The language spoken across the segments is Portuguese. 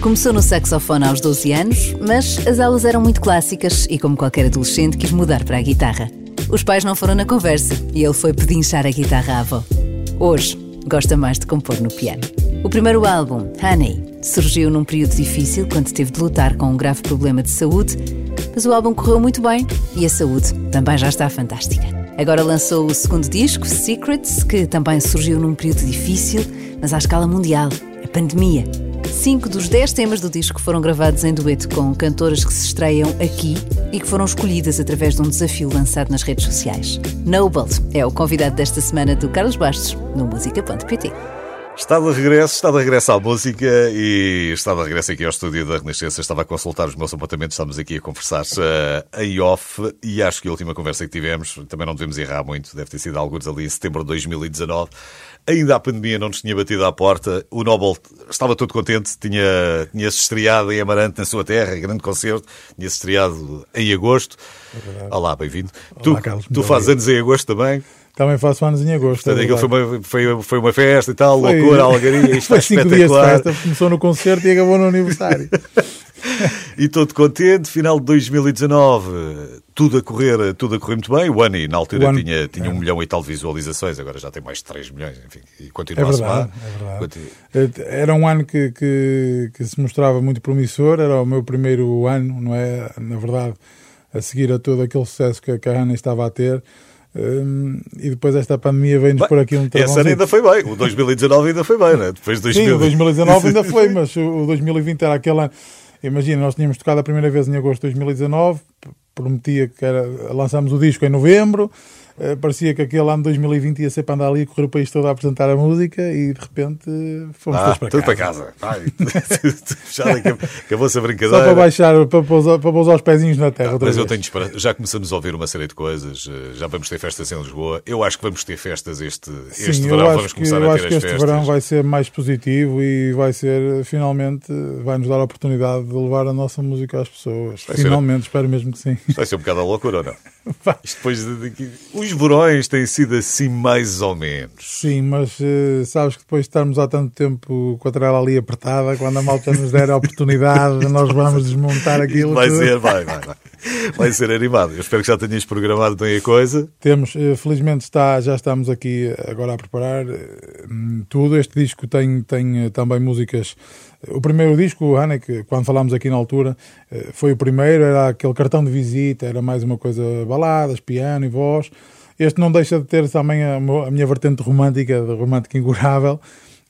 Começou no saxofone aos 12 anos, mas as aulas eram muito clássicas e, como qualquer adolescente, quis mudar para a guitarra. Os pais não foram na conversa e ele foi pedinchar a guitarra à avó. Hoje, gosta mais de compor no piano. O primeiro álbum, Honey, surgiu num período difícil quando teve de lutar com um grave problema de saúde, mas o álbum correu muito bem e a saúde também já está fantástica. Agora lançou o segundo disco, Secrets, que também surgiu num período difícil, mas à escala mundial, a pandemia. Cinco dos dez temas do disco foram gravados em dueto com cantoras que se estreiam aqui e que foram escolhidas através de um desafio lançado nas redes sociais. Noble é o convidado desta semana do Carlos Bastos, no música.pt. Está de regresso, está de regresso à música e está de regresso aqui ao estúdio da Renascença. Estava a consultar os meus apontamentos, estamos aqui a conversar uh, em off e acho que a última conversa que tivemos, também não devemos errar muito, deve ter sido alguns ali em setembro de 2019. Ainda a pandemia não nos tinha batido à porta. O Nobel estava todo contente, tinha, tinha-se estreado em Amarante, na sua terra, grande concerto, tinha-se estreado em agosto. É Olá, bem-vindo. Tu, Carlos, tu fazes anos em agosto também? Também faço anos em agosto. Portanto, é foi, uma, foi, foi uma festa e tal, foi, loucura, algaria, isto foi cinco dias de festa, começou no concerto e acabou no aniversário. e todo contente, final de 2019, tudo a correr, tudo a correr muito bem. O Annie, na altura, tinha, tinha é. um milhão e tal de visualizações, agora já tem mais de 3 milhões, enfim, e continua é verdade, a somar. É verdade. Era um ano que, que, que se mostrava muito promissor, era o meu primeiro ano, não é? Na verdade, a seguir a todo aquele sucesso que a Ana estava a ter. Um, e depois esta pandemia veio-nos por aqui um Esse ano ainda foi bem, o 2019 ainda foi bem, né? Depois 2000... Sim, o 2019 ainda foi, mas o 2020 era aquele ano. Imagina, nós tínhamos tocado a primeira vez em agosto de 2019, prometia que era, lançámos o disco em novembro, Uh, parecia que aquele ano de 2020 ia ser para andar ali e correr o país todo a apresentar a música e de repente fomos ah, todos para tudo casa. para casa. acabou-se a brincadeira. Só para baixar, para pousar, para pousar os pezinhos na terra. Ah, mas vez. eu tenho esperança. Já começamos a ouvir uma série de coisas, eh, já vamos ter festas em Lisboa. Eu acho que vamos ter festas este, Sim, este verão. Vamos começar eu a ter acho que este festas. verão vai ser mais positivo e vai ser, finalmente, vai nos dar a oportunidade de levar a nossa música às pessoas. Vai finalmente, ser... espero mesmo que sim. Vai ser um bocado a loucura ou não? Isto depois de, de, os verões têm sido assim mais ou menos. Sim, mas uh, sabes que depois de estarmos há tanto tempo com a trela ali apertada, quando a malta nos der a oportunidade, nós vamos desmontar aquilo. Vai que... ser, vai, vai, vai. Vai ser animado. Eu espero que já tenhas programado bem a coisa. Temos, uh, felizmente está, já estamos aqui agora a preparar uh, tudo. Este disco tem, tem também músicas o primeiro disco, Ana, que quando falámos aqui na altura, foi o primeiro, era aquele cartão de visita, era mais uma coisa baladas, piano e voz. Este não deixa de ter também a, a minha vertente romântica, de romântica incurável,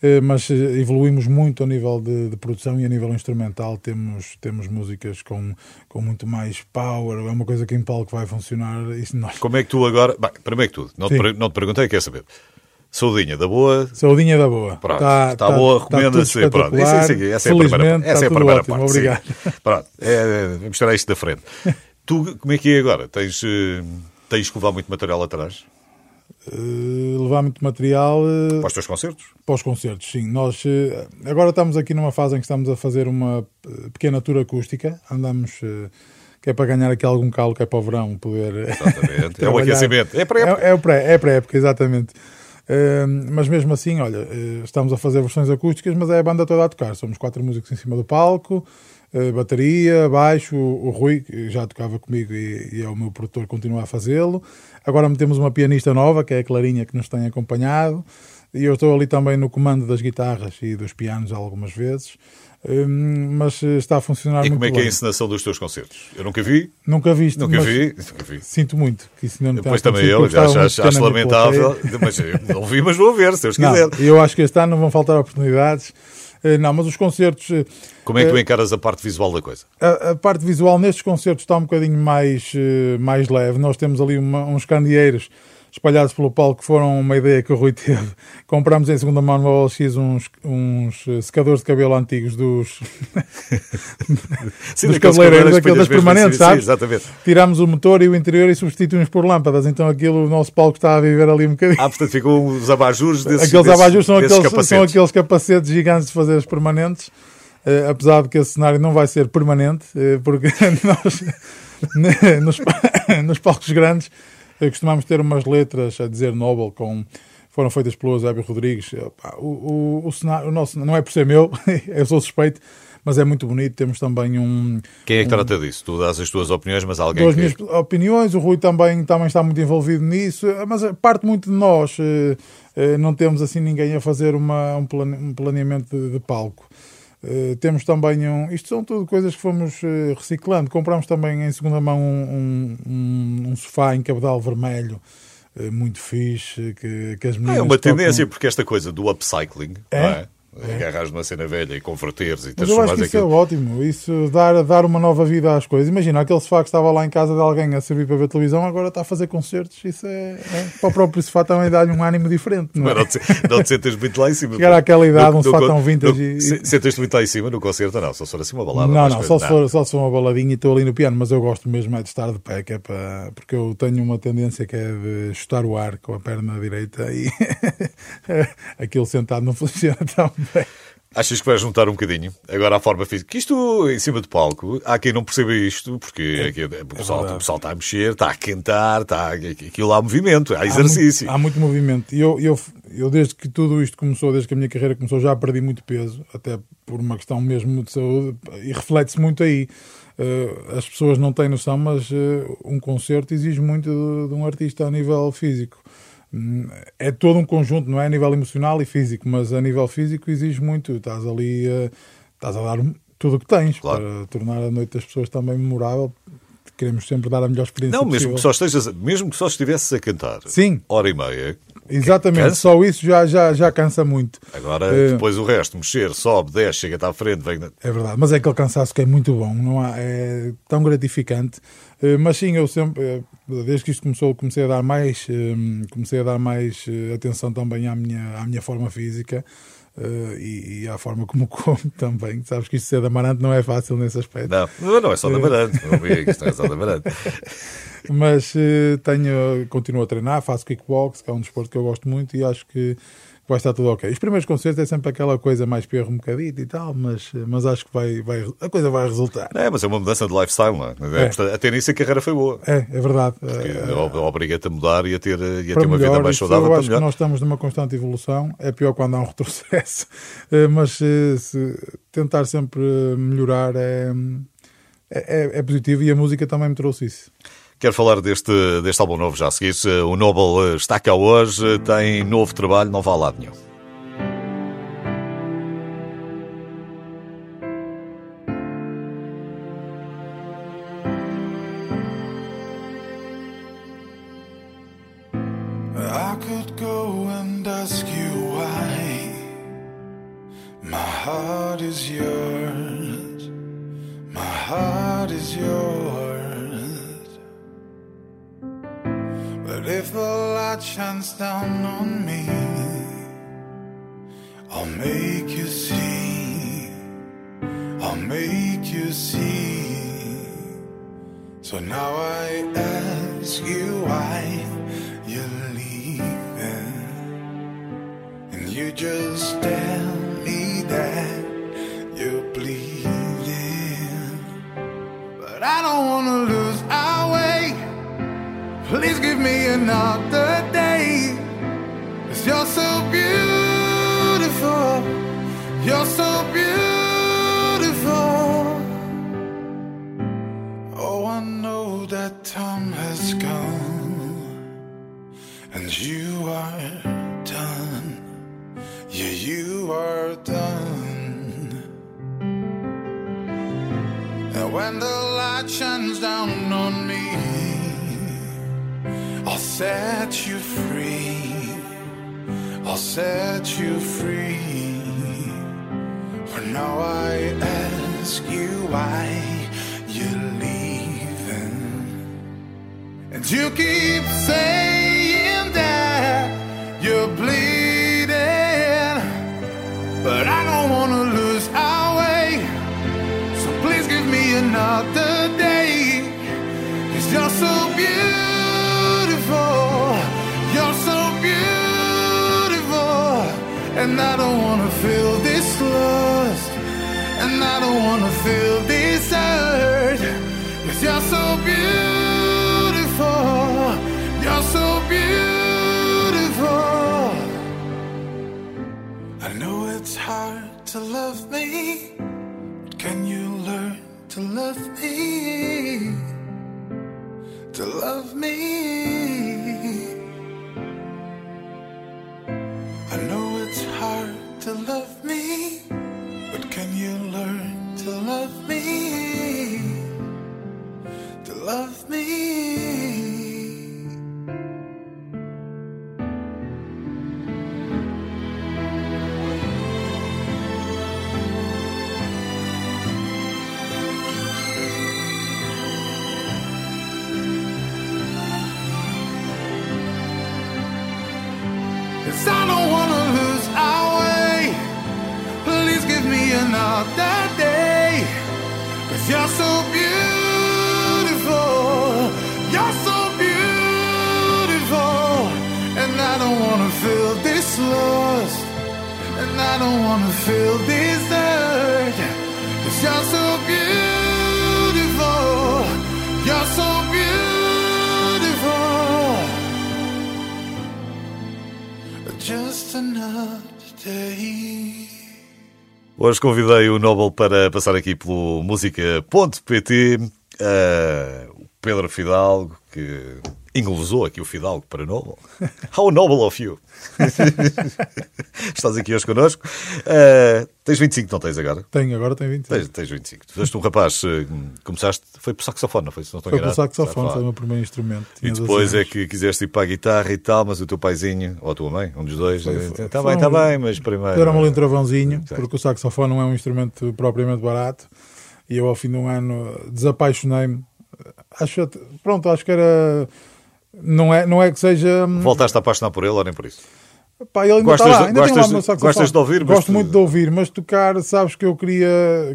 eh, mas eh, evoluímos muito a nível de, de, produção e a nível instrumental. Temos, temos músicas com, com muito mais power, é uma coisa que em palco vai funcionar. Isso nós... Como é que tu agora. Bem, primeiro que tudo, não, te, não te perguntei, quer saber. Saudinha da boa. Saudinha da boa. Pronto, está, está, boa, recomenda-se. Tá pronto, isso, isso, isso, essa é a primeira, essa é a primeira ótimo, parte. Obrigado. Sim. Pronto, é, vamos tirar isto da frente. tu, como é que é agora? Tens. Uh, Tens que levar muito material atrás? Uh, levar muito material uh, para os teus concertos? Para os concertos, sim. Nós uh, agora estamos aqui numa fase em que estamos a fazer uma pequena tour acústica. Andamos que é para ganhar aqui algum calo que é para o verão poder. Exatamente. é o aquecimento. É para época. É, é, é para época, exatamente. mas mesmo assim, olha, estamos a fazer versões acústicas, mas é a banda toda a tocar. Somos quatro músicos em cima do palco bateria, baixo, o Rui, que já tocava comigo e, e é o meu produtor, continua a fazê-lo. Agora temos uma pianista nova, que é a Clarinha, que nos tem acompanhado. E eu estou ali também no comando das guitarras e dos pianos algumas vezes. Hum, mas está a funcionar e muito bem. E como é que é a encenação dos teus concertos? Eu nunca vi. Nunca viste. Nunca vi. Nunca vi. Sinto muito que isso não Depois também eu, acho, acho, acho lamentável. Mas não vi, mas vou ver, se Deus quiser. eu acho que este ano não vão faltar oportunidades. Eh, não, mas os concertos. Eh, Como é que tu eh, encaras a parte visual da coisa? A, a parte visual nestes concertos está um bocadinho mais, mais leve. Nós temos ali uma, uns candeeiros espalhados pelo palco foram uma ideia que o Rui teve. Comprámos em segunda mão no OLX uns, uns secadores de cabelo antigos dos, sim, dos cabeleireiros, aqueles permanentes, sabes? Sim, exatamente. Tirámos o motor e o interior e substituímos por lâmpadas, então aquilo, o nosso palco está a viver ali um bocadinho. Ah, portanto ficam os abajures desses Aqueles abajures são, aqueles, capacetes. são aqueles capacetes gigantes de fazer os permanentes. Uh, apesar de que esse cenário não vai ser permanente, uh, porque nós, nos, nos palcos grandes, costumamos ter umas letras a dizer Nobel com foram feitas pelo Eusébio Rodrigues. O, o, o, cenário, o nosso, não é por ser meu, eu sou suspeito, mas é muito bonito. Temos também um. Quem é que um, trata disso? Tu dás as tuas opiniões, mas alguém. Que... minhas opiniões, o Rui também, também está muito envolvido nisso, mas parte muito de nós. Não temos assim ninguém a fazer uma, um, planeamento de, de palco. Uh, temos também um. Isto são tudo coisas que fomos uh, reciclando. Compramos também em segunda mão um, um, um sofá em cabedal vermelho, uh, muito fixe. Que, que as meninas ah, é uma tocam... tendência, porque esta coisa do upcycling, é? É? agarras numa cena velha e converteres e Mas eu acho que isso aquilo... é ótimo, isso dar, dar uma nova vida às coisas. Imagina, aquele sofá que estava lá em casa de alguém a servir para ver televisão, agora está a fazer concertos. Isso é, é para o próprio sofá também dá-lhe um ânimo diferente. Não, é? não, te, não te sentas muito lá em cima. Chegar àquela idade, no, um sofá tão vintage. No, e... Sentas-te muito lá em cima no concerto, não, só se for assim uma balada. Não, não, só se, for, só se for uma baladinha e estou ali no piano, mas eu gosto mesmo é de estar de pé, que é para, porque eu tenho uma tendência que é de chutar o ar com a perna direita e aquilo sentado não funciona tão. Achas que vai juntar um bocadinho agora a forma física? Que isto em cima de palco, há quem não perceba isto, porque é, aqui, o, pessoal, é o, pessoal, está a mexer, está a cantar, está, aquilo há movimento, há exercício. Há muito, há muito movimento. E eu, eu, eu, desde que tudo isto começou, desde que a minha carreira começou, já perdi muito peso, até por uma questão mesmo de saúde, e reflete-se muito aí. Uh, as pessoas não têm noção, mas uh, um concerto exige muito de, de um artista a nível físico é todo um conjunto, não é a nível emocional e físico, mas a nível físico exige muito. Estás ali, estás a dar tudo o que tens claro. para tornar a noite das pessoas também memorável. Queremos sempre dar a melhor experiência Não, mesmo possível. que, só estejas, mesmo que só estivesses a cantar Sim. hora e meia. Exatamente, cansa. só isso já, já, já cansa muito. Agora, é... depois o resto, mexer, sobe, desce, chega-te à frente. Vem... É verdade, mas é aquele cansaço que é muito bom, não há, é tão gratificante. Eh, mas sim, eu sempre, eh, desde que isto começou, comecei a dar mais, comecei a dar mais atenção também à minha, à minha forma física. Uh, e, e, à forma como como também. Sabes que isto ser de amarante não é fácil nesse aspecto. Não, não é só de amarante. É isto não é só amarante. Mas uh, tenho, continuo a treinar, faço kickbox, que é um desporto que eu gosto muito e acho que vai estar tudo ok. Os primeiros concertos é sempre aquela coisa mais perro um bocadito e tal, mas, mas acho que vai, vai, a coisa vai resultar. É, mas é uma mudança de lifestyle, não é? é. Até nisso a carreira foi boa. É, é verdade. Porque é, obriga-te a mudar e a ter, e a ter uma melhor, vida mais saudável. Eu acho que nós estamos numa constante evolução, é pior quando há um retrocesso, eh, mas eh, se tentar sempre melhorar é, é, é positivo e a música também me trouxe isso. Quero falar deste, deste álbum novo já a seguir. O Noble está cá hoje, tem novo trabalho, não vai a lado nenhum. My heart is yours My heart is yours shines down on me, I'll make you see. I'll make you see. So now I ask you why And I don't wanna feel this lost And I don't wanna feel this to love me can you learn to love me? To love me. I know it's hard to love me, but can you learn to love me? To love me. Don't wanna feel desert. Cause you're so beautiful. You're so beautiful. Just another day. Hoje convidei o Nobel para passar aqui pelo música.pt, uh, o Pedro Fidalgo, que englosou aqui o Fidalgo para Nobel. How noble of you! Estás aqui hoje connosco. Uh, tens 25, não tens agora? Tenho, agora tenho 25. Tens, tens 25. Tu foste um rapaz, uh, começaste, foi por saxofone, não foi? Se não estou Foi enganado. saxofone, foi o meu primeiro instrumento. E Tinha 12 depois é que quiseste ir para a guitarra e tal, mas o teu paizinho, ou a tua mãe, um dos dois, está foi- bem, está um- bem, mas primeiro. Ali um travãozinho, Sim. porque o saxofone não é um instrumento propriamente barato. E eu, ao fim de um ano, desapaixonei-me. Acho, pronto, acho que era. Não é, não é que seja. Voltaste a apaixonar por ele ou nem por isso? Pá, ele ainda Gostas está lá, ainda tem lá gostas de- saxofone. gostas de ouvir, Gosto muito de ouvir, mas tocar, sabes que eu queria,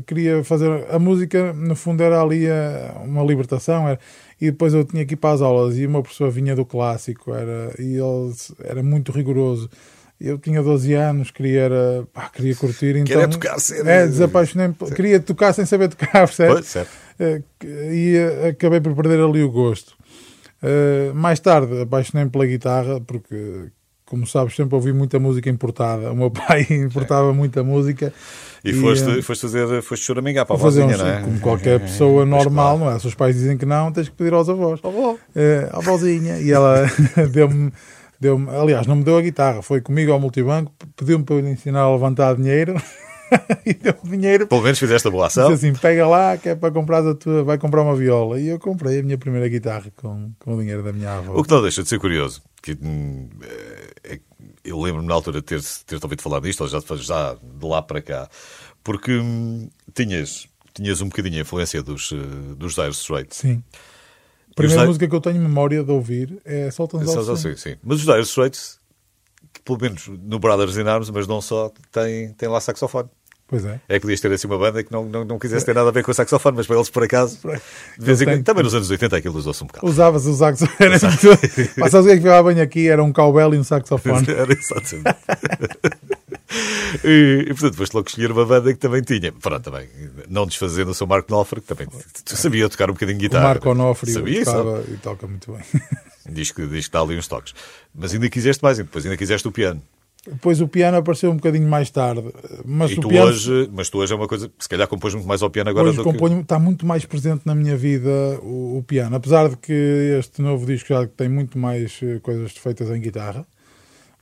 queria fazer. A música, no fundo, era ali a- uma libertação. Era, e depois eu tinha que ir para as aulas e meu professor vinha do clássico era, e ele era muito rigoroso. Eu tinha 12 anos, queria, era, pá, queria curtir. Então, é tocar cedo. É, desapaixonei-me. Queria tocar sem saber tocar, percebes? Pois, certo. Eh, e eh, acabei por perder ali o gosto. Eh, mais tarde apaixonei-me pela guitarra porque, como sabes, sempre ouvi muita música importada. O meu pai importava muita música. E, foste, eh, foste fazer, foste choramingar para a fazer vozinha, um- não é? Como qualquer pessoa normal, claro. não é? Se os pais dizem que não, tens que pedir aos avós. Eh, à vozinha. E ela deu-me. Deu aliás, não me deu a guitarra, foi comigo ao multibanco, pediu-me para eu ensinar a levantar dinheiro e deu-me dinheiro Pelo menos fizeste a boa ação. Disse assim, pega lá que é para comprar a tua, vai comprar uma viola. E eu comprei a minha primeira guitarra com, com o dinheiro da minha avó. O que não deixa de ser curioso, que hum, é, eu lembro-me na altura de ter, ter ouvido falar disto, ou já, já de lá para cá, porque hum, tinhas, tinhas um bocadinho a influência dos, eh, dos Dire Straits. Sim. A primeira Dire- música que eu tenho memória de ouvir é of só Swing. sei, sim. Mas os Dire Straits, que pelo menos no Brothers in Arms, mas não só, tem, tem lá saxofone. Pois é. É que podias ter assim uma banda que não, não, não quisesse ter nada a ver com o saxofone, mas para eles, por acaso, de vez em quando, também nos anos 80 aquilo usou-se um bocado. Usava-se o saxofone. Era muito... Mas sabes o que é que ficava bem aqui? Era um cowbell e um saxofone. Era exatamente. e, e, portanto, foste logo escolher uma banda que também tinha. Pronto, também, não desfazendo o seu Marco Knopfler, que também tu sabia tocar um bocadinho de O guitarra. Marco Onofre Sabia, tocava e toca muito bem. Diz que, diz que dá ali uns toques. Mas ainda quiseste mais, e depois ainda quiseste o piano. Depois o piano apareceu um bocadinho mais tarde. Mas e o tu piano hoje, mas tu hoje é uma coisa, se calhar compões muito mais ao piano agora Hoje do componho, está muito mais presente na minha vida o, o piano, apesar de que este novo disco já tem muito mais eh, coisas feitas em guitarra,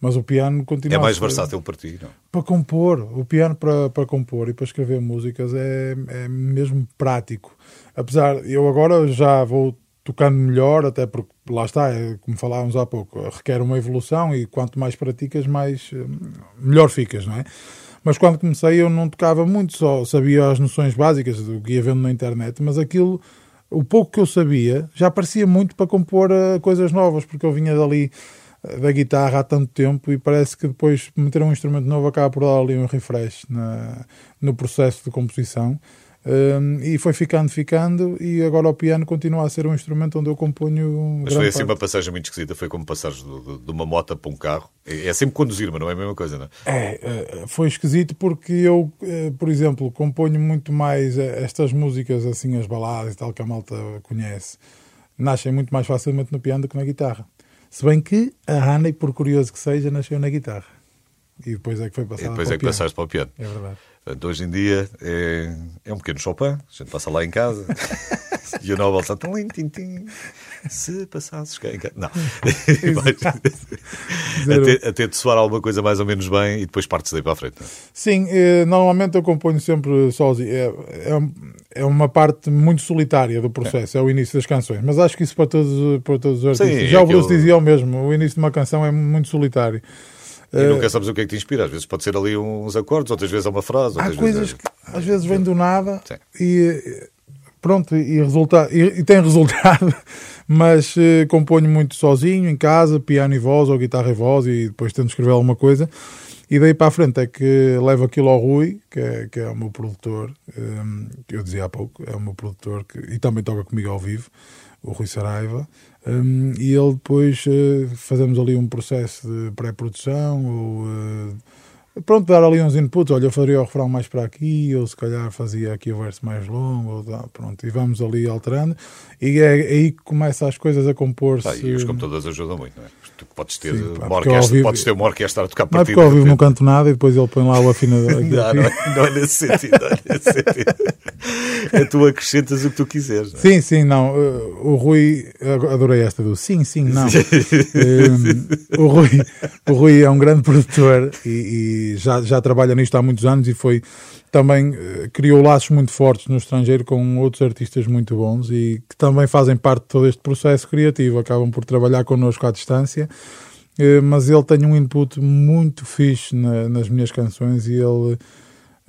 mas o piano que continua é mais ser- versátil para ti, não? para compor, o piano para, para compor e para escrever músicas é, é mesmo prático. Apesar, eu agora já vou tocando melhor, até porque lá está, é, como falávamos há pouco, requer uma evolução e quanto mais praticas, mais eh, melhor ficas, não é? Mas quando comecei eu não tocava muito, só sabia as noções básicas do que ia vendo na internet, mas aquilo, o pouco que eu sabia, já parecia muito para compor eh, coisas novas, porque eu vinha dali eh, da guitarra há tanto tempo e parece que depois meter um instrumento novo acaba por dar ali um refresh na, no processo de composição. Um, e foi ficando, ficando, e agora o piano continua a ser um instrumento onde eu componho. Mas foi assim uma parte. passagem muito esquisita, foi como passares do- do- de uma moto para um carro. É é sempre conduzir, mas não é a mesma coisa, não é? É, eh, foi esquisito porque eu, eh, por exemplo, componho muito mais eh, estas músicas, assim, as baladas e tal, que a malta conhece, nascem muito mais facilmente no piano do que na guitarra. Se bem que a Honey, por curioso que seja, nasceu na guitarra. E depois é que foi E passada depois para é o que piano. passaste para o piano. É verdade. Portanto, hoje em dia é, é um pequeno Chopin, a gente passa lá em casa e o Nobel está tão tim, se passasses cá em casa. Não. até, até te soar alguma coisa mais ou menos bem e depois partes daí para a frente. é? Sim, eh, normalmente eu componho sempre sozinho. É, é, é uma parte muito solitária do processo, é. o início das canções. Mas acho que isso para todos, para todos os Sim, artistas. é Já o Bruce dizia o mesmo, o início de uma canção é muito solitário. E nunca sabes o que é que te inspira. Às vezes pode ser ali uns acordes, outras vezes é uma frase. Há coisas vezes... é- que às vezes vêm do nada Sim. e eh, pronto, e, resulta, e, e tem resultado, mas eh, componho muito sozinho, em casa, piano e voz, ou guitarra e voz, e depois tento escrever alguma coisa. E daí para a frente é que levo aquilo ao Rui, que é, que é o meu produtor, eh, que eu dizia há pouco, é o meu produtor, que, e também toca comigo ao vivo, o Rui Saraiva. Um, e ele depois eh, fazemos ali um processo de pré-produção ou eh, pronto, dar ali uns inputs, olha, eu faria o refrão mais para aqui, ou se calhar fazia aqui o verso mais longo, ou pronto, e vamos ali alterando, e é aí que começa as coisas a compor-se. Ah, e os computadores ajudam muito, não é? Tu podes ter, Sim, pá, uma orquestra, vivo- podes ter uma orquestra a tocar Não é porque ao vivo não canto nada e depois ele põe lá o afinador. Não, não, é, não é nesse sentido. Não é nesse sentido. É tu acrescentas o que tu quiseres. é? Sim, sim, não. uh, O Rui, adorei esta do sim, sim, não. Um, o, Rui, o Rui é um grande produtor e, e já, já trabalha nisto há muitos anos e foi também uh, criou laços muito fortes no estrangeiro com outros artistas muito bons e que também fazem parte de todo este processo criativo. Acabam por trabalhar connosco à distância. Uh, Mas ele tem um input muito fixe na- nas minhas canções e ele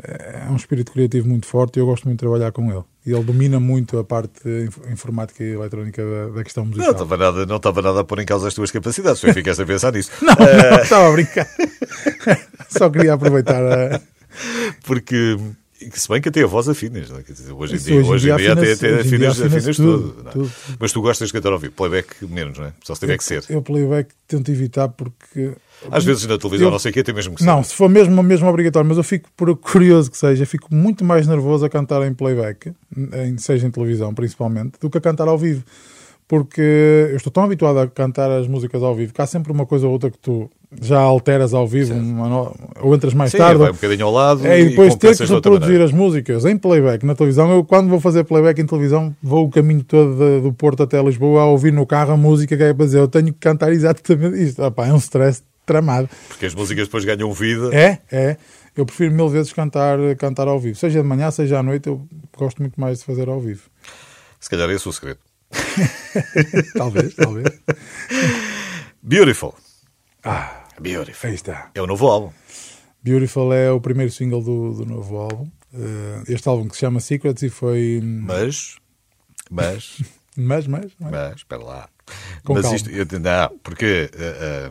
é um espírito criativo muito forte e eu gosto muito de trabalhar com ele. E ele domina muito a parte inf- informática e eletrónica da, da questão Não musical. estava nada, não estava nada a pôr em causa as tuas capacidades. Tu ficaste a pensar nisso. Não, não, estava a brincar. Só queria aproveitar a... Porque, se bem que até a voz afinas, não é? Dizer, hoje em dia, hoje hoje em dia até, até afinas, afinas tudo, tudo. é? tudo. Mas tu gostas de cantar ao vivo, playback menos, não é? Só se tiver que ser. Eu playback tento evitar porque... Às vezes na televisão, Eu- não sei o quê, tem mesmo que ser. Não, se for mesmo, mesmo obrigatório, mas eu fico, por curioso que seja, fico muito mais nervoso a cantar em playback, em, seja em televisão principalmente, do que a cantar ao vivo. Porque eu estou tão habituado a cantar as músicas ao vivo que há sempre uma coisa ou outra que tu já alteras ao vivo, no- ou entras mais Sim, tarde. vai um bocadinho ao lado É, e depois ter que reproduzir maneira. as músicas em playback na televisão. Eu, quando vou fazer playback em televisão, vou o caminho todo de- do Porto até Lisboa a ouvir no carro a música que é para dizer. Eu tenho que cantar exatamente isto. Epá, é um stress tramado. Porque as músicas depois ganham vida. É, é. Eu prefiro mil vezes cantar, cantar ao vivo. Seja de manhã, seja à noite, eu gosto muito mais de fazer ao vivo. Se calhar esse é o segredo. Talvez, talvez. Beautiful. Ah, Beautiful. aí está. É o novo álbum. Beautiful é o primeiro single do, do novo álbum. Eh, este álbum que se chama Secrets e foi. Mas, mas, Mas, mas, mas. mas, espera lá. Com mas calma. isto, eu- não, porque eh, eh,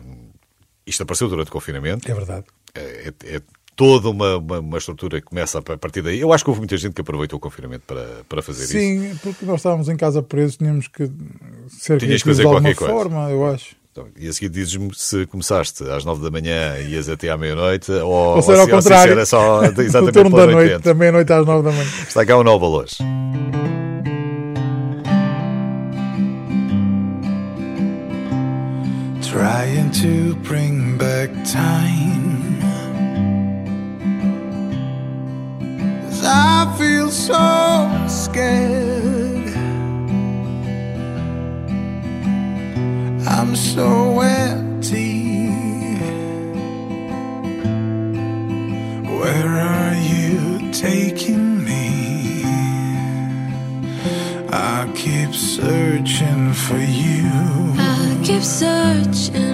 isto apareceu durante o confinamento. É verdade. É, é- é toda uma, uma, uma estrutura que começa a partir daí. Eu acho que houve muita gente que aproveitou o confinamento para, para fazer isso. Sim, porque nós estávamos em casa presos, tínhamos que ser Tinhas que fazer de alguma qualquer coisa. forma, eu acho. Então, e a seguir dizes-me se começaste às nove da manhã e ias até à meia-noite ou, Ou, será ao se, ou se contrário. era só exatamente turno da noite. da meia-noite às nove da manhã. Está cá o Nova hoje. trying to bring back time. 'Cause I feel so scared. I'm so empty. Where are you taking me? I keep searching for you. I keep searching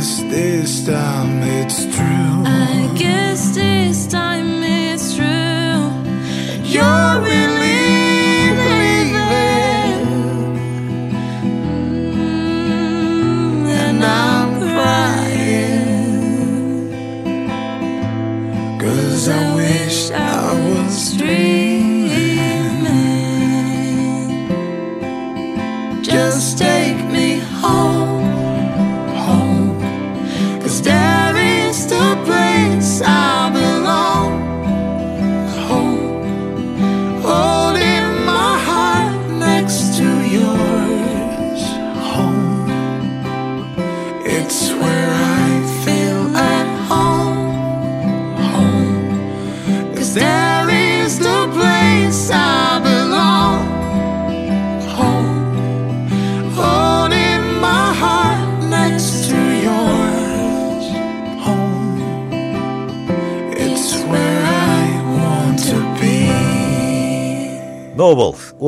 this time it's true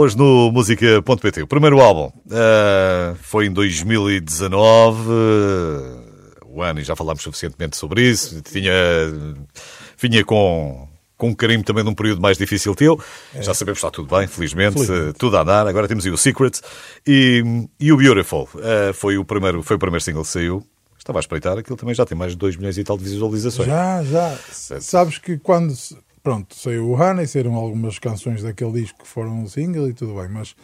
hoje no música.pt. O primeiro álbum ah, foi em 2019. ah, o ano, e já falámos suficientemente sobre isso. Tinha, vinha com, com um carimbo também num período mais difícil teu. Já sabemos que está tudo bem, felizmente, Felizmente. ah, tudo a andar. Agora temos aí o Secret e, e o Beautiful. ah, foi, o primeiro, foi o primeiro single que saiu. Estava a espreitar, aquilo também já tem mais de 2 milhões e tal de visualizações. Já, já. Sabes que quando. Pronto, saiu o e saíram algumas canções daquele disco que foram um single e tudo bem, mas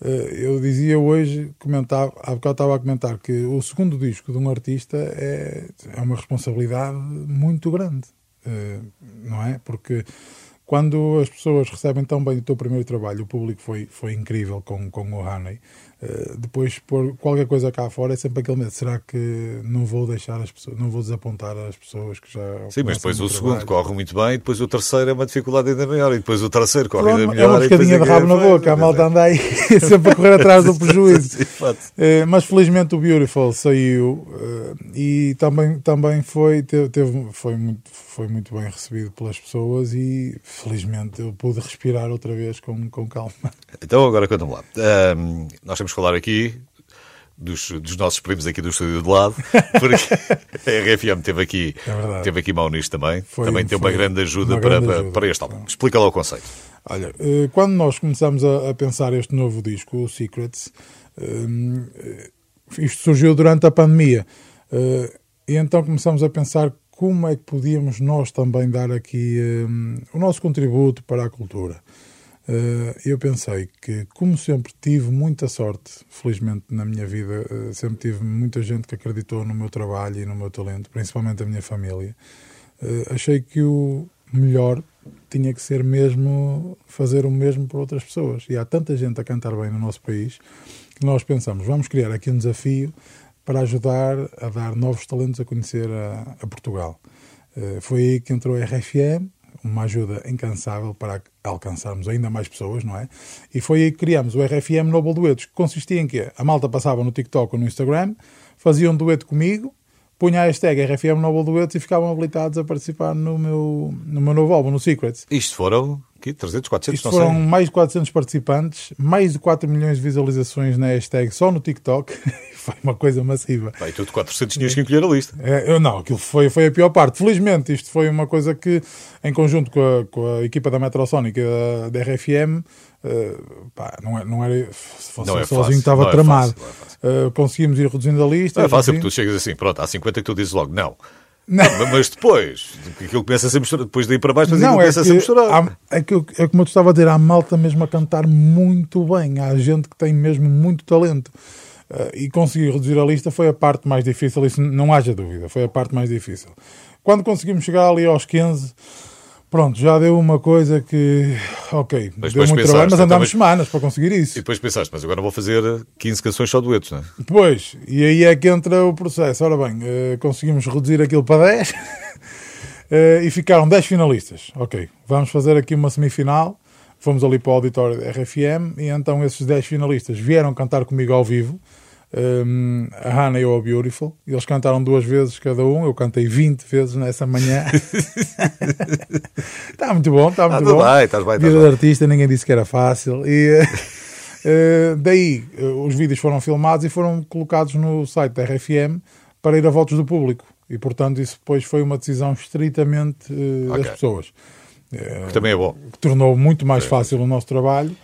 eh, eu dizia hoje, comentava, há bocado estava a comentar que o segundo disco de um artista é, é uma responsabilidade muito grande, eh, não é? Porque quando as pessoas recebem tão bem o teu primeiro trabalho, o público foi, foi incrível com, com o Honey. Eh, depois, por qualquer coisa cá fora, é sempre aquele medo: será que não vou deixar as pessoas, não vou desapontar as pessoas que já. Sim, mas depois o meu segundo trabalho? corre muito bem, depois o terceiro é uma dificuldade ainda maior, e depois o terceiro corre Pronto, ainda é melhor. uma e depois pescadinha de ninguém rabo na faz. boca, a malta anda aí sempre a correr atrás do prejuízo. De. Eh, mas felizmente o Beautiful saiu eh, e também, também foi, teve, teve- foi, muito, foi muito bem recebido pelas pessoas e felizmente eu pude respirar outra vez com, com calma. Então, agora conta-me lá. Ahm, nós temos que falar aqui dos, dos nossos primos aqui do estúdio de lado, porque a RFM teve aqui, É teve aqui mão nisto também. Foi- também tem uma grande ajuda, uma para, grande ajuda. para este álbum. Explica lá o conceito. Olha, eh, quando nós começamos a, a pensar este novo disco, o Secrets, hum, eh, isto surgiu durante a pandemia. eh, e então começamos a pensar como é que podíamos nós também dar aqui hum, o nosso contributo para a cultura. Eh, eu pensei que, como sempre tive muita sorte, felizmente na minha vida, eh, sempre tive muita gente que acreditou no meu trabalho e no meu talento, principalmente a minha família. Eh, achei que o melhor tinha que ser mesmo fazer o mesmo por outras pessoas. E há tanta gente a cantar bem no nosso país que nós pensamos, vamos criar aqui um desafio para ajudar a dar novos talentos a conhecer a, a Portugal. Eh, foi aí que entrou a RFM, uma ajuda incansável para alcançarmos ainda mais pessoas, não é? E foi aí que criámos o RFM Noble Duetos, que consistia em quê? A malta passava no TikTok ou no Instagram, fazia um dueto comigo, punha a hashtag RFM Noble Duetos e ficavam habilitados a participar no meu, no meu novo álbum, no Secrets. Isto foram aqui, 300, 400, Isto não foram sei. mais de 400 participantes, mais de 4 milhões de visualizações na hashtag só no TikTok. foi uma coisa massiva. Bem, tu de 400 tinhas que encolher a lista. É, eu não, aquilo foi, foi a pior parte. Felizmente, isto foi uma coisa que, em conjunto com a, com a equipa da Metrosónica da, da RFM, eh, pá, não, é, não era. Se fosse Não é sozinho, fácil, estava não tramado. não é fácil. Eh, conseguimos ir reduzindo a lista. Não é fácil, porque reduzindo. tu chegas assim, pronto, há 50 que tu dizes logo, não. Mas- Mas depois, aquilo começa a ser misturado, depois daí para baixo, aquilo Não, é, começa a ser misturado. há- é, que, é como eu te estava a dizer, há malta mesmo a cantar muito bem. Há gente que tem mesmo muito talento. Eh, e conseguir reduzir a lista foi a parte mais difícil, isso não haja dúvida, foi a parte mais difícil. Quando conseguimos chegar ali aos 15, pronto, já deu uma coisa que, ok, Mas deu muito pensaste, trabalho, mas então, andámos mas- semanas para conseguir isso. E depois pensaste, mas agora vou fazer 15 canções só duetos, não é? Pois, e aí é que entra o processo. Ora bem, eh, conseguimos reduzir aquilo para 10 eh, e ficaram 10 finalistas. Ok, vamos fazer aqui uma semifinal. Fomos ali para o auditório da RFM e então esses 10 finalistas vieram cantar comigo ao vivo. Um, a Hannah e ao Beautiful. Eles cantaram duas vezes cada um. Eu cantei 20 vezes nessa manhã. está muito bom, está muito tudo bom. bem, estás bem, Vida bem. de artista, ninguém disse que era fácil. E eh, daí eh, os vídeos foram filmados e foram colocados no site da RFM para ir a votos do público. E portanto, isso depois foi uma decisão estritamente eh, Ok. das pessoas. Que também é bom. Que tornou muito mais fácil o nosso trabalho.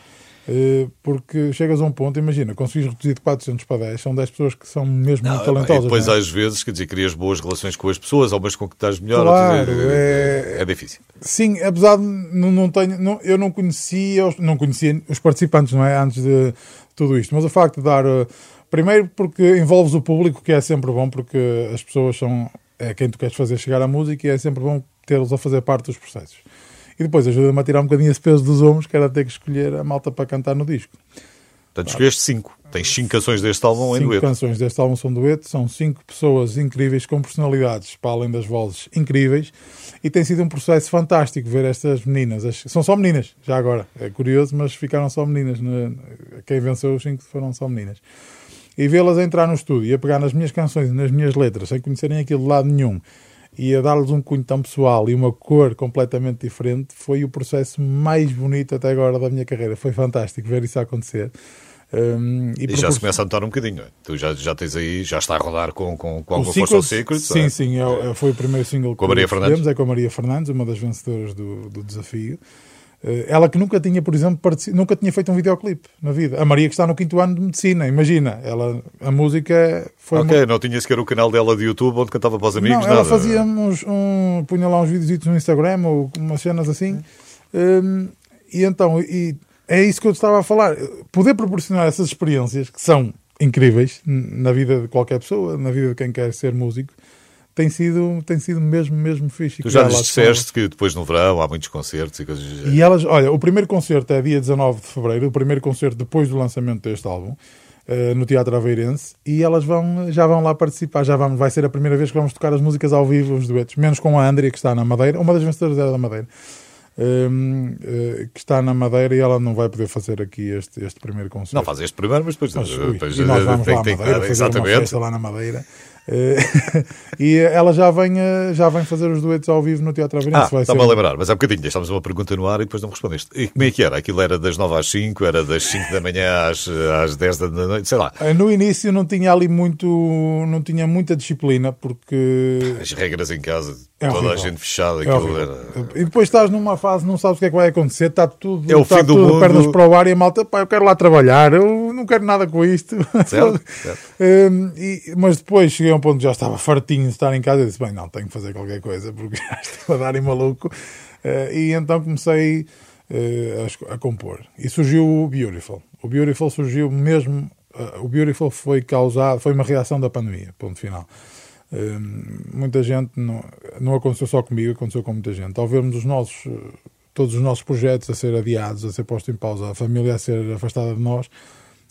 Eh, Porque chegas a um ponto, imagina, conseguis reduzir de 400 para 10, são 10 pessoas que são mesmo muito talentosas. e depois, não é? às vezes, quer dizer, crias boas relações com as pessoas, ou mesmo com que estás melhor. Claro, seja, é- é difícil. Sim, apesar de não, não tenho, não- eu não conhecia, os, não conhecia os participantes, não é? Antes de tudo isto, mas o facto de dar, eh, primeiro porque envolves o público, que é sempre bom, porque as pessoas são, é quem tu queres fazer chegar à música e é sempre bom tê-los a fazer parte dos processos. E depois ajuda-me a tirar um bocadinho esse peso dos ombros, que era ter que escolher a malta para cantar no disco. Portanto, escolheste cinco. Tens cinco canções deste álbum em cinco dueto. canções deste álbum são dueto, são cinco pessoas incríveis com personalidades, para além das vozes incríveis, e tem sido um processo fantástico ver estas meninas. As- são só meninas, já agora. É curioso, mas ficaram só meninas. né? Quem venceu os cinco foram só meninas. E vê-las entrar no estúdio e a pegar nas minhas canções e nas minhas letras, sem conhecerem aquilo de lado nenhum, e a dar-lhes um cunho tão pessoal e uma cor completamente diferente, foi o processo mais bonito até agora da minha carreira. Foi fantástico ver isso acontecer. Hum, E já propor- se começa a notar um bocadinho. é? Tu já, já tens aí, já está a rodar com, com, com o alguma força o Secret. Sim, sim, é o- é- foi o primeiro single Com a que Maria fizemos, Fernandes? é com a Maria Fernandes, uma das vencedoras do, do desafio. Eh, Ela que nunca tinha, por exemplo, nunca tinha feito um videoclipe na vida. A Maria que está no quinto ano de medicina, imagina, ela, a música foi Ok, muito- não tinha sequer o canal dela de YouTube onde cantava para os amigos. não, ela nada. fazia uns, um, punha lá uns vídeos no Instagram ou umas cenas assim. Hum, e então, e é isso que eu estava a falar. Poder proporcionar essas experiências que são incríveis na vida de qualquer pessoa, na vida de quem quer ser músico, tem sido, tem sido mesmo, mesmo fixe. Tu já lhes disseste que depois no verão há muitos concertos e coisas. E elas, olha, o primeiro concerto é dia 19 de fevereiro, o primeiro concerto depois do lançamento deste álbum, eh, no Teatro Aveirense, e elas vão, já vão lá participar. Já vamos, vai ser a primeira vez que vamos tocar as músicas ao vivo, os duetos, menos com a Andrea, que está na Madeira, uma das vencedoras era da Madeira. hum, eh, que está na Madeira e ela não vai poder fazer aqui este, este primeiro concerto. Não faz este primeiro, mas depois. Mas, ui, depois nós vamos tem- lá tem Madeira dar, fazer uma Exatamente. festa lá na Madeira. Eh, e ela já vem, eh, já vem fazer os duetos ao vivo no Teatro Aveirense. Ah, ser- a lembrar, mas há bocadinho deixámos uma pergunta no ar e depois não respondeste. E como é que era? Aquilo era das 9 às 5, era das 5 da manhã às, às 10 da noite, sei lá. Eh, No início não tinha ali muito, não tinha muita disciplina porque As regras em casa, É toda a horrível. gente fechada, é era. E depois estás numa fase, não sabes o que é que vai acontecer, está tudo, É o está fim do tudo mundo. pernas para o ar e a malta, pá, eu quero lá trabalhar, eu não quero nada com isto. Certo, certo. Hum, e- mas depois cheguei a um ponto que já estava fartinho de estar em casa e disse: Bem, não, tenho que fazer qualquer coisa porque já estou a dar em maluco. Eh, e então comecei eh, a a, compor. E surgiu o Beautiful. O Beautiful surgiu mesmo. eh, o Beautiful foi causado, foi uma reação da pandemia, ponto final. Hum, muita gente, não, não aconteceu só comigo, aconteceu com muita gente. Ao vermos os nossos, todos os nossos projetos a ser adiados, a ser postos em pausa, a família a ser afastada de nós,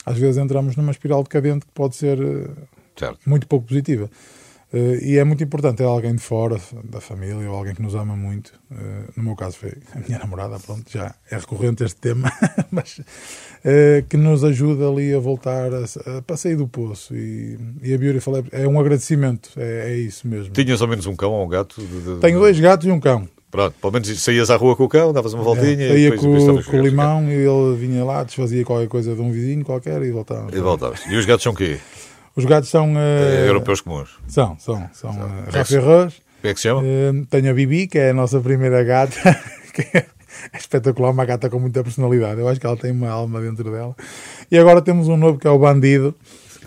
às vezes entramos numa espiral decadente que pode ser eh, Certo. muito pouco positiva. Eh, e é muito importante ter alguém de fora da família ou alguém que nos ama muito. Eh, no meu caso foi a minha namorada, pronto, já é recorrente este tema, mas eh, que nos ajuda ali a voltar a, a, para sair do poço. E, e a Beautiful é, é um agradecimento, é, é isso mesmo. Tinhas ao menos um cão ou um gato? de- de- Tenho dois gatos e um cão. Pronto, pelo menos saías à rua com o cão, davas uma voltinha É, e Saía depois, com, depois estavas com o limão e ele vinha lá, desfazia qualquer coisa de um vizinho qualquer e voltava. E voltavas. E os gatos são o quê? Os gatos são. eh, É, europeus comuns. São, são. São uh, Parece- Rafa Arroz. Como é que se chama? Uh, tenho a Bibi, que é a nossa primeira gata, que é espetacular, uma gata com muita personalidade. Eu acho que ela tem uma alma dentro dela. E agora temos um novo que é o Bandido.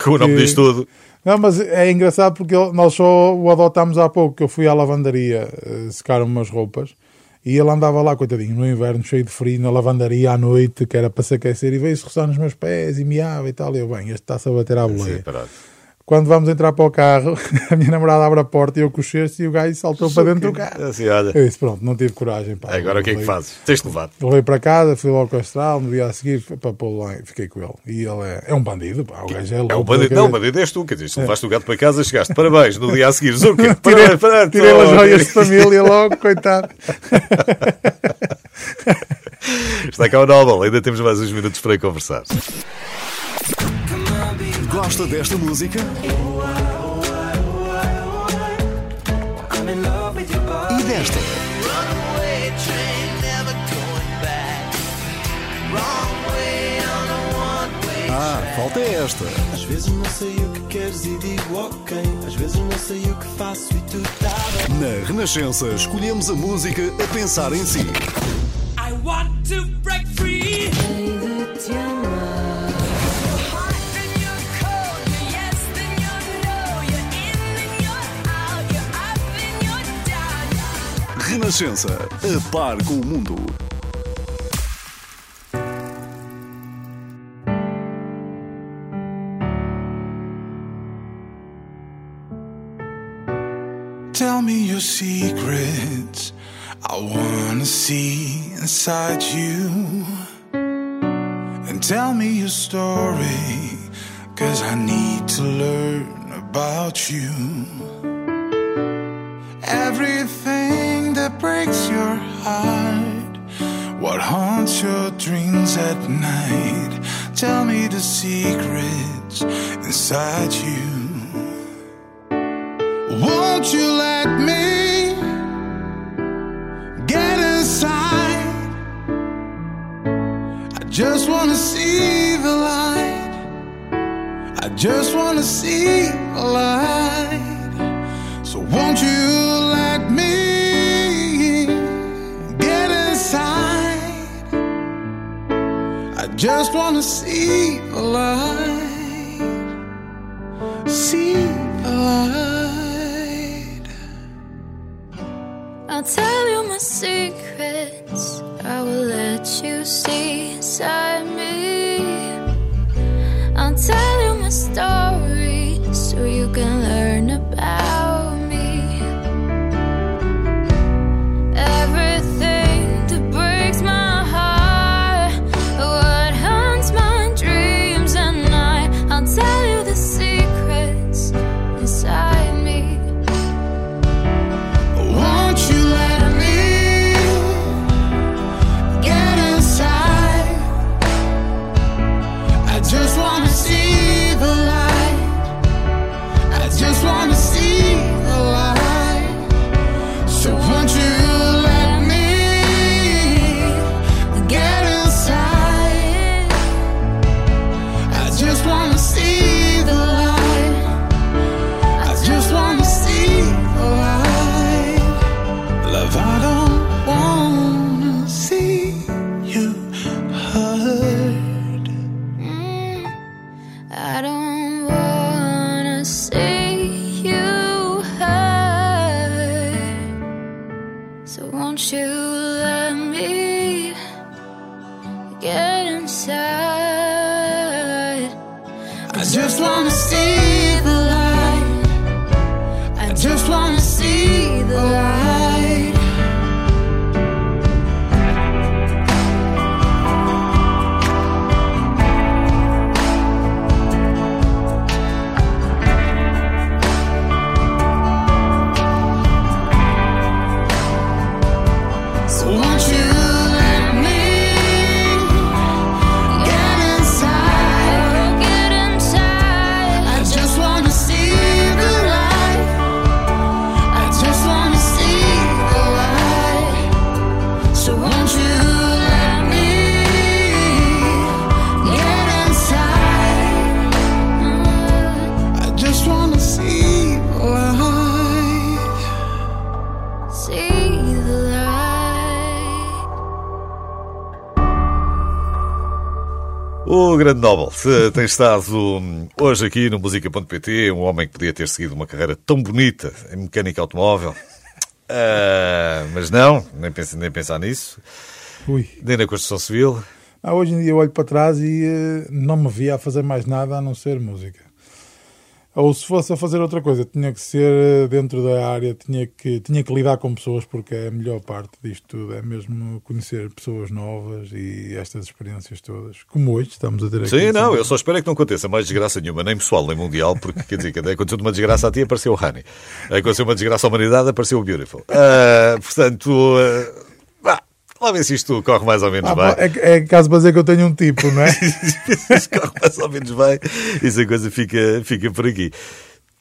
Com o nome que- diz tudo. Não, mas é engraçado porque nós só o adotámos há pouco. que Eu fui à lavandaria uh, secar umas roupas e ele andava lá, coitadinho, no inverno, cheio de frio, na lavandaria à noite, que era para se aquecer, e veio-se roçar nos meus pés e miava e tal. E eu, bem, este está-se a bater à boleia. Sim, parado. Quando vamos entrar para o carro, a minha namorada abre a porta e eu cesto e o gajo saltou para dentro do carro. Assim, olha. Eu disse, pronto, não tive coragem. Pá, Agora o que é que fazes? Tens levar. Levei para casa, fui logo ao astral, no dia a seguir, para pô lá fiquei com ele. E ele é, é um bandido, pá, o gajo é É louco. o bandido. da Não, bandido és tu. Quer dizer, se levaste o gato para casa, chegaste. Parabéns. No dia a seguir, Zucker. Tirei, parabéns. tirei as joias de família logo, coitado. Está cá o Nobel. Ainda temos mais uns minutos para conversar. Gosta desta música? E desta? Ah, falta esta. Às vezes não sei o que queres e digo ok. Às vezes não sei o que faço e tu tá. Na Renascença, escolhemos a música a pensar em si. I want to break free. Renascença, a par com o mundo. Tell me your secrets. I wanna see inside you. And tell me your story. Cause I need to learn about you. Everything breaks your heart. What haunts your dreams at night. Tell me the secrets inside you. Won't you let me get inside? I just wanna see the light. I just wanna see the light. Just wanna see the light. Se tem estado hoje aqui no Música.pt, um homem que podia ter seguido uma carreira tão bonita em mecânica automóvel. Ah, mas não, nem, pensa, nem pensar nisso. Ui. Nem na construção civil. Ah, hoje em dia eu olho para trás e eh, não me via a fazer mais nada a não ser música. Ou se fosse a fazer outra coisa, tinha que ser eh, dentro da área, tinha que, tinha que lidar com pessoas, porque é a melhor parte disto tudo, é mesmo conhecer pessoas novas e estas experiências todas. Como hoje estamos a ter aqui. Sim, não, eu só espero é que não aconteça mais desgraça nenhuma, nem pessoal, nem mundial, porque quer dizer, que aconteceu uma desgraça a ti, apareceu o Honey. Aconteceu uma desgraça à humanidade, apareceu o Beautiful. Ah, portanto, vá, lá ver se isto corre mais ou menos Ah, bem. é, é caso para dizer que eu tenho um tipo, não é? se corre mais ou menos bem, isso a coisa fica, fica por aqui.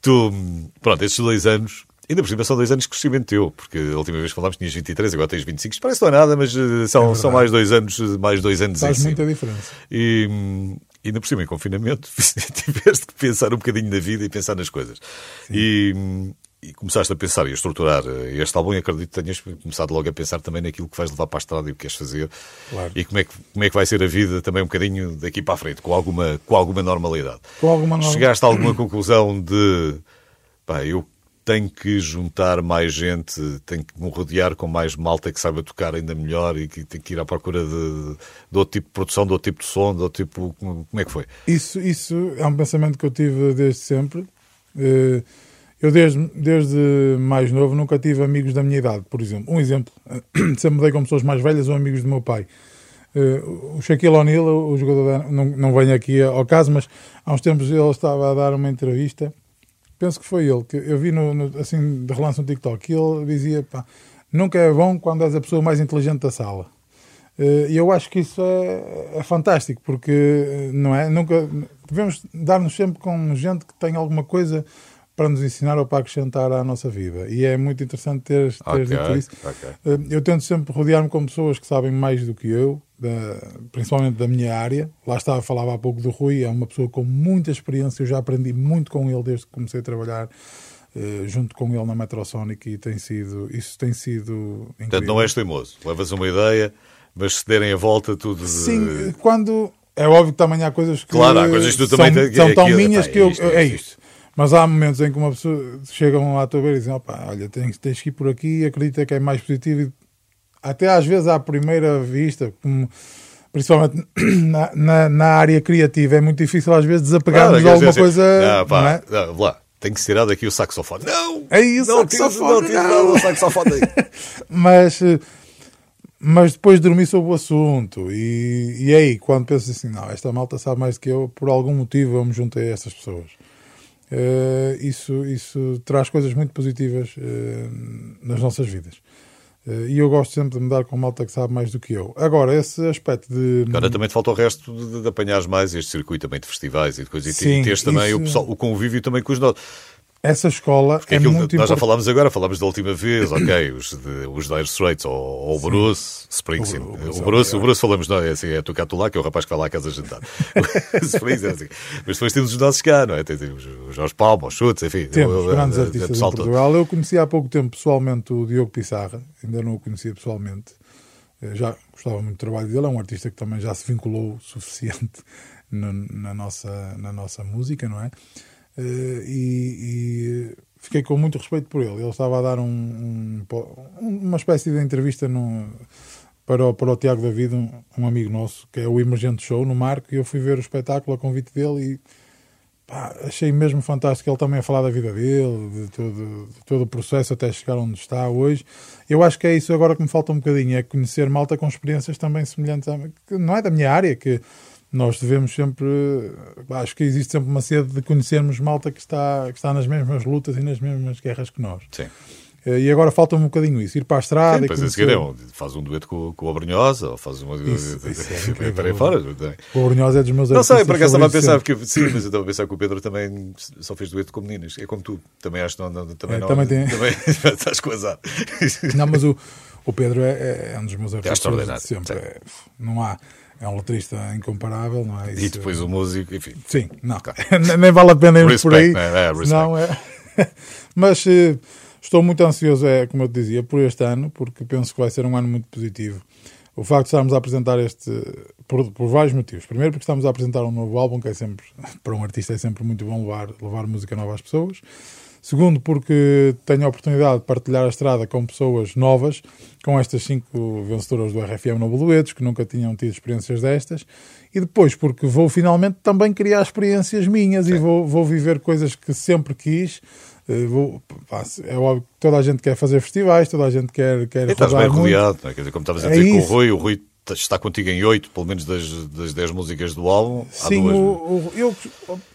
Tu, pronto, estes dois anos, ainda por cima são dois anos de crescimento teu, porque a última vez que falámos tinhas 23, agora tens 25, isto parece não é nada, mas eh, são, são mais dois anos, mais dois anos Faz muita diferença. E hum, ainda por cima, em confinamento, tiveste que pensar um bocadinho na vida e pensar nas coisas. E, hum, e começaste a pensar e a estruturar eh, este álbum e acredito que tenhas começado logo a pensar também naquilo que vais levar para a estrada e o que queres fazer Claro. e como é, que, como é que vai ser a vida também um bocadinho daqui para a frente, com alguma, com alguma normalidade. Com alguma norma- Chegaste a alguma conclusão de pá, eu tem que juntar mais gente, tem que me rodear com mais malta que saiba tocar ainda melhor e que tem que ir à procura de, de outro tipo de produção, de outro tipo de som, de outro tipo. Como é que foi? Isso, isso é um pensamento que eu tive desde sempre. Eh, Eu, desde, desde mais novo, nunca tive amigos da minha idade, por exemplo. Um exemplo, sempre me dei com pessoas mais velhas ou amigos do meu pai. Eh, o Shaquille O'Neal, o jogador, da- não, não venho aqui ao caso, mas há uns tempos ele estava a dar uma entrevista. Penso que foi ele, que eu vi no, no- assim de relance no TikTok, e ele dizia: pá, nunca é bom quando és a pessoa mais inteligente da sala. Eh, E eu acho que isso é, é fantástico, porque eh, não é? Nunca devemos dar-nos sempre com gente que tem alguma coisa para nos ensinar ou para acrescentar à nossa vida. E é muito interessante teres, teres Ok, dito isso. ok. Eh, Eu tento sempre rodear-me com pessoas que sabem mais do que eu, da- principalmente da minha área. Lá estava, falava há pouco do Rui, é uma pessoa com muita experiência. Eu já aprendi muito com ele desde que comecei a trabalhar eh, junto com ele na Metrosonic e tem sido, isso tem sido incrível. Portanto, não és teimoso. Levas uma ideia, mas se derem a volta, tudo. de- Sim, quando. É óbvio que também há coisas que. Claro, há coisas que tu são, também são que- tão minhas que eu. é isto, isto. Mas há momentos em que uma pessoa chegam à tua beira e dizem: opá, olha, tens, tens que ir por aqui, acredita que é mais positivo. Até às vezes, à primeira vista, como, principalmente na, na, na área criativa, é muito difícil às vezes desapegarmos de alguma coisa. Não, pá, não é? não, lá, tem que tirar daqui o saxofone. Não! É isso, não, saxofone, não, tires não. nada do saxofone aí. mas, mas depois dormi sobre o assunto e, e aí, quando penso assim, não, esta malta sabe mais do que eu, por algum motivo eu me juntei a estas pessoas. Eh, isso, isso traz coisas muito positivas eh, nas nossas vidas. Eh, e eu gosto sempre de me dar com malta que sabe mais do que eu. Agora, esse aspecto de. Agora também te falta o resto de, de apanhares mais este circuito também de festivais e de coisas. E Sim, teres também isso- o, pessoal, o convívio também com os nossos. Essa escola Porque é aquilo muito nós já falámos agora, falámos da última vez, ok, os, de, os Dire Straits ou, ou o Bruce Springsteen. O- o O, Bruce, o Bruce falamos, não, é assim, é tu cá, tu lá, que é o rapaz que vai lá à casa jantar. Springsteen, é assim. Mas depois temos os nossos cá, não é? Temos os Jorge Palma, os Chutes, enfim. Temos o- grandes a artistas em todo. Portugal. Eu conheci há pouco tempo pessoalmente o Diogo Pissarra, ainda não o conhecia pessoalmente. Já gostava muito do trabalho dele, é um artista que também já se vinculou o suficiente na, nossa, na nossa música, não é? Eh, E, e fiquei com muito respeito por ele. Ele estava a dar um, um- uma espécie de entrevista no, para, o, para o Tiago David, um, um amigo nosso, que é o Emergente Show, no Marco, e eu fui ver o espetáculo a convite dele e pá, achei mesmo fantástico ele também a falar da vida dele, de todo, de todo o processo até chegar onde está hoje. Eu acho que é isso agora que me falta um bocadinho, é conhecer malta com experiências também semelhantes, a, que não é da minha área, que nós devemos sempre, acho que existe sempre uma sede de conhecermos malta que está, que está nas mesmas lutas e nas mesmas guerras que nós. Sim. Eh, E agora falta-me um bocadinho isso, ir para a estrada Sim, e depois a conhecer... seguir é faz um dueto com, com o Abrunhosa, ou faz uma. Isso, isso é para aí fora. é? O Brunhosa é dos meus Não sei, por acaso estava a pensar, porque, sim, mas eu estava a pensar que o Pedro também só fez dueto com meninas. É como tu, também acho que não, também É, não. também tem. Também estás com azar. Não, mas o, o Pedro é, é- é um dos meus artistas extraordinário, de sempre. É, não há, é um letrista incomparável, não é? E Isso- depois o músico, enfim. Sim, não. Nem- Nem vale a pena irmos por aí. Respect, é, é. Não, é. Mas eh, estou muito ansioso, é, como eu te dizia, por este ano, porque penso que vai ser um ano muito positivo. O facto de estarmos a apresentar este, por, por vários motivos. Primeiro, porque estamos a apresentar um novo álbum, que é sempre, para um artista, é sempre muito bom levar, levar música nova às pessoas. Segundo, porque tenho a oportunidade de partilhar a estrada com pessoas novas, com estas cinco vencedoras do RFM Novo Duetos, que nunca tinham tido experiências destas. E depois, porque vou finalmente também criar experiências minhas e vou, vou viver coisas que sempre quis. Eh, Vou, é óbvio que toda a gente quer fazer festivais, toda a gente quer, quer E estás bem muito. rodeado, não é? Quer dizer, como estavas a É dizer com o. Rui, o Rui está contigo em oito, pelo menos das, das dez músicas do álbum. Há Sim, duas. o- o- eu,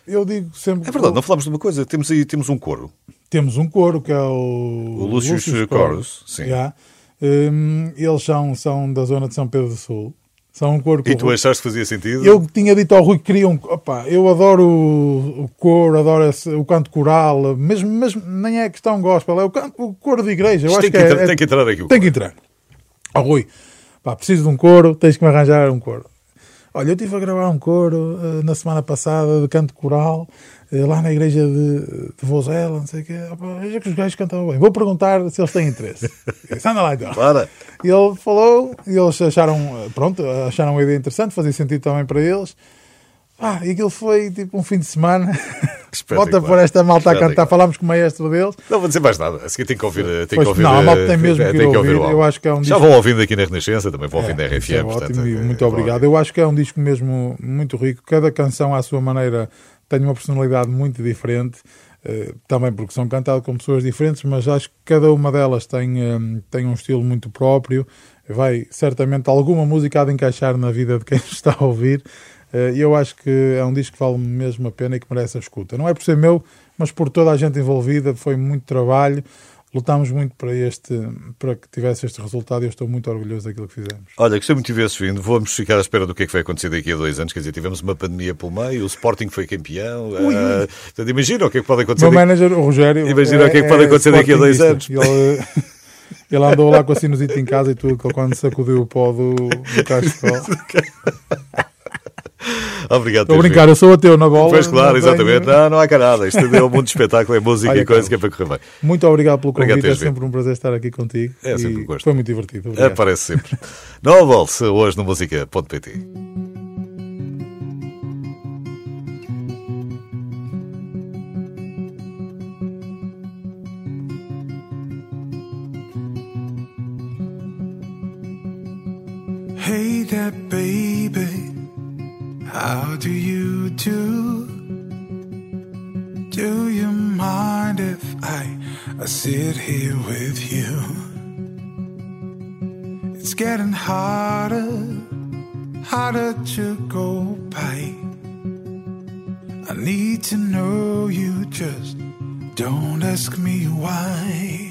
eu digo sempre. É verdade, não falámos de uma coisa. Temos aí temos um coro. Temos um coro que é o. O Lucius Chorus, sim. Já. Hum, eles são, são da zona de São Pedro do Sul. São um coro E tu achaste que fazia sentido? Eu tinha dito ao Rui que queria um. Opa, eu adoro o, o coro, adoro esse- o canto coral, mesmo, mesmo nem é questão gospel, é o, canto, o coro de igreja. Eu acho tem, que que é- entrar, é- tem que entrar aqui Tem que entrar. Ó Rui, pá, preciso de um coro, tens que me arranjar um coro. Olha, eu estive a gravar um coro eh, na semana passada de canto coral, eh, lá na igreja de, de Vozela, não sei o quê. Opa, veja que os gajos cantavam bem. Vou perguntar se eles têm interesse. Disse, Anda lá então. Para. E ele falou, e eles acharam, pronto, acharam uma ideia interessante, fazia sentido também para eles. Ah, e aquilo foi tipo um fim de semana. Volta por esta malta a cantar. Falámos com o maestro deles. Não vou dizer mais nada. A seguir tem que ouvir. Tem que Pois, ouvir não, a malta tem eh, mesmo que tem que ouvir ouvir. Eu acho que é um Já disco- vão ouvindo aqui na Renascença, também vão ouvindo na isso RFM. é portanto, ótimo eh, muito obrigado. Eu acho que é um disco mesmo muito rico. Cada canção, à sua maneira, tem uma personalidade muito diferente. eh, também porque são cantadas com pessoas diferentes, mas acho que cada uma delas tem, tem um estilo muito próprio. Vai, certamente, alguma música de encaixar na vida de quem está a ouvir. Eh, E eu acho que é um disco que vale mesmo a pena e que merece a escuta. Não é por ser meu, mas por toda a gente envolvida. Foi muito trabalho. Lutámos muito para, este, para que tivesse este resultado e eu estou muito orgulhoso daquilo que fizemos. Olha, gostei muito de tivesses vindo. Vamos ficar à espera do que é que vai acontecer daqui a dois anos. Quer dizer, tivemos uma pandemia pelo meio, o Sporting foi campeão. ah, portanto, imagina o que é que pode acontecer. O meu daqui- manager, o Rogério. Imagina o que é que pode acontecer daqui a dois anos. Ele, ele andou lá com a sinusite em casa e tudo, quando sacudiu o pó do, do cachecol. Obrigado. Estou a brincar, eu sou ateu na bola. Pois claro, não exatamente. tenho- Não, não há cá nada. Isto é o mundo de espetáculo, é música Olha, e coisa Carlos. que é para correr bem. Muito obrigado pelo Obrigado convite, é teres vindo. sempre um prazer estar aqui contigo. É sempre um gosto. Foi muito divertido. Obrigado. Aparece sempre. Nobles, hoje no música.pt. sit here with you? It's getting harder, harder to go by. I need to know you, just don't ask me why.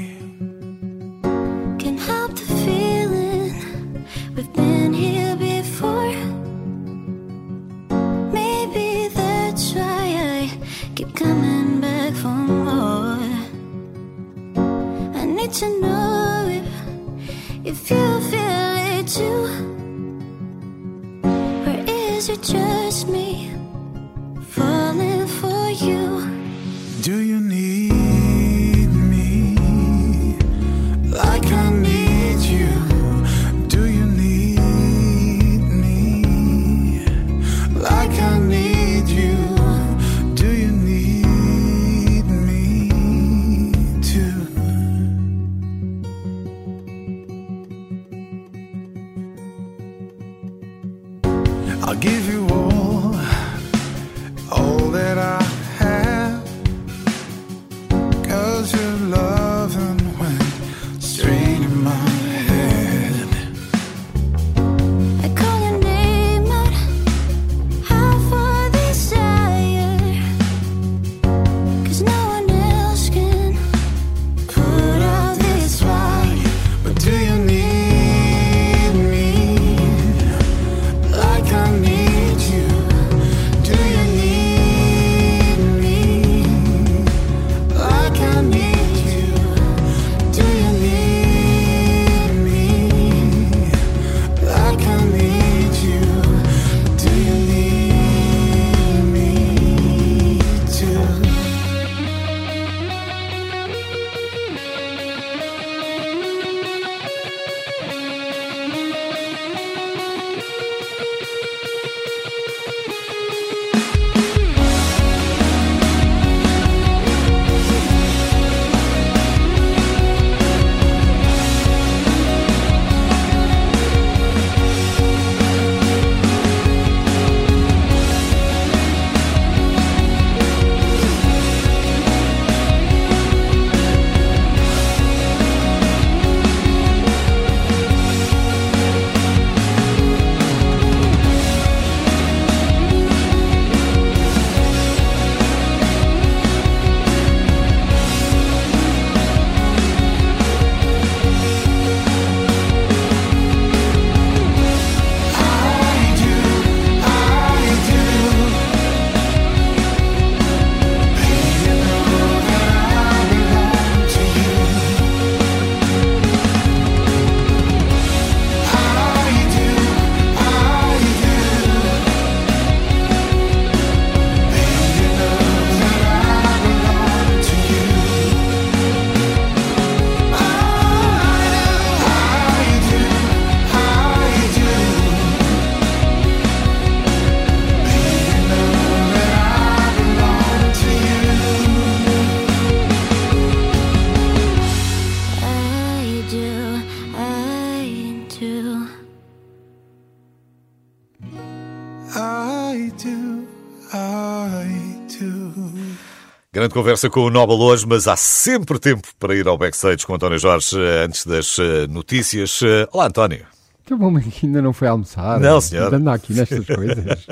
Grande conversa com o Nobel hoje, mas há sempre tempo para ir ao backstage com António Jorge eh, antes das eh, notícias. Eh, Olá, António. Que bom ainda não foi almoçar. Não, senhor. Anda aqui nestas coisas.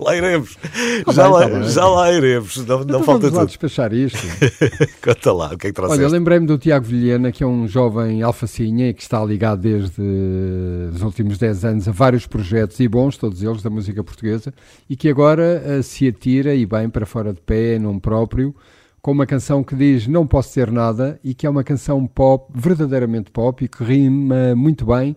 Lá iremos. Tá já, bem, lá, tá já lá iremos. Não, não Então falta vamos lá tudo. despachar isto. Conta lá, o que é que Olha, trouxeste? lembrei-me do Tiago Vilhena, que é um jovem alfacinha e que está ligado desde os últimos 10 anos a vários projetos e bons, todos eles, da música portuguesa, e que agora eh, se atira e bem para fora de pé, em nome próprio, com uma canção que diz Não Posso Ter Nada e que é uma canção pop, verdadeiramente pop e que rima muito bem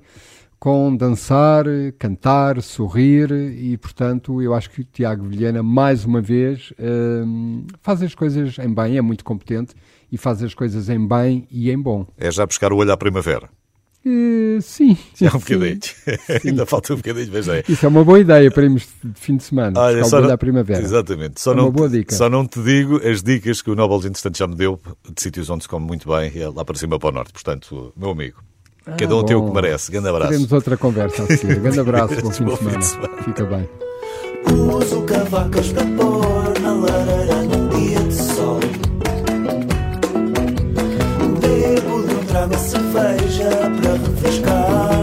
com dançar, cantar, sorrir e, portanto, eu acho que o Tiago Vilhena, mais uma vez, hum, faz as coisas em bem, é muito competente e faz as coisas em bem e em bom. É já buscar o olho à primavera. Eh, sim, É um bocadinho. Ainda falta um bocadinho, mas é. Isso é uma boa ideia para irmos de fim de semana, Olha, só o olho não- à primavera. Exatamente. Só, É não, uma boa te- dica. só não te digo as dicas que o Nobel, entretanto, já me deu de sítios onde se come muito bem, é lá para cima para o norte. Portanto, meu amigo, cada um tem o que bom. merece. Grande abraço. Teremos outra conversa a seguir. Grande abraço, bom fim Bom fim de semana. semana. Fica bem. Uso cavacas para pôr na lareira num dia de sol. Bebo de um trago a cerveja para refrescar.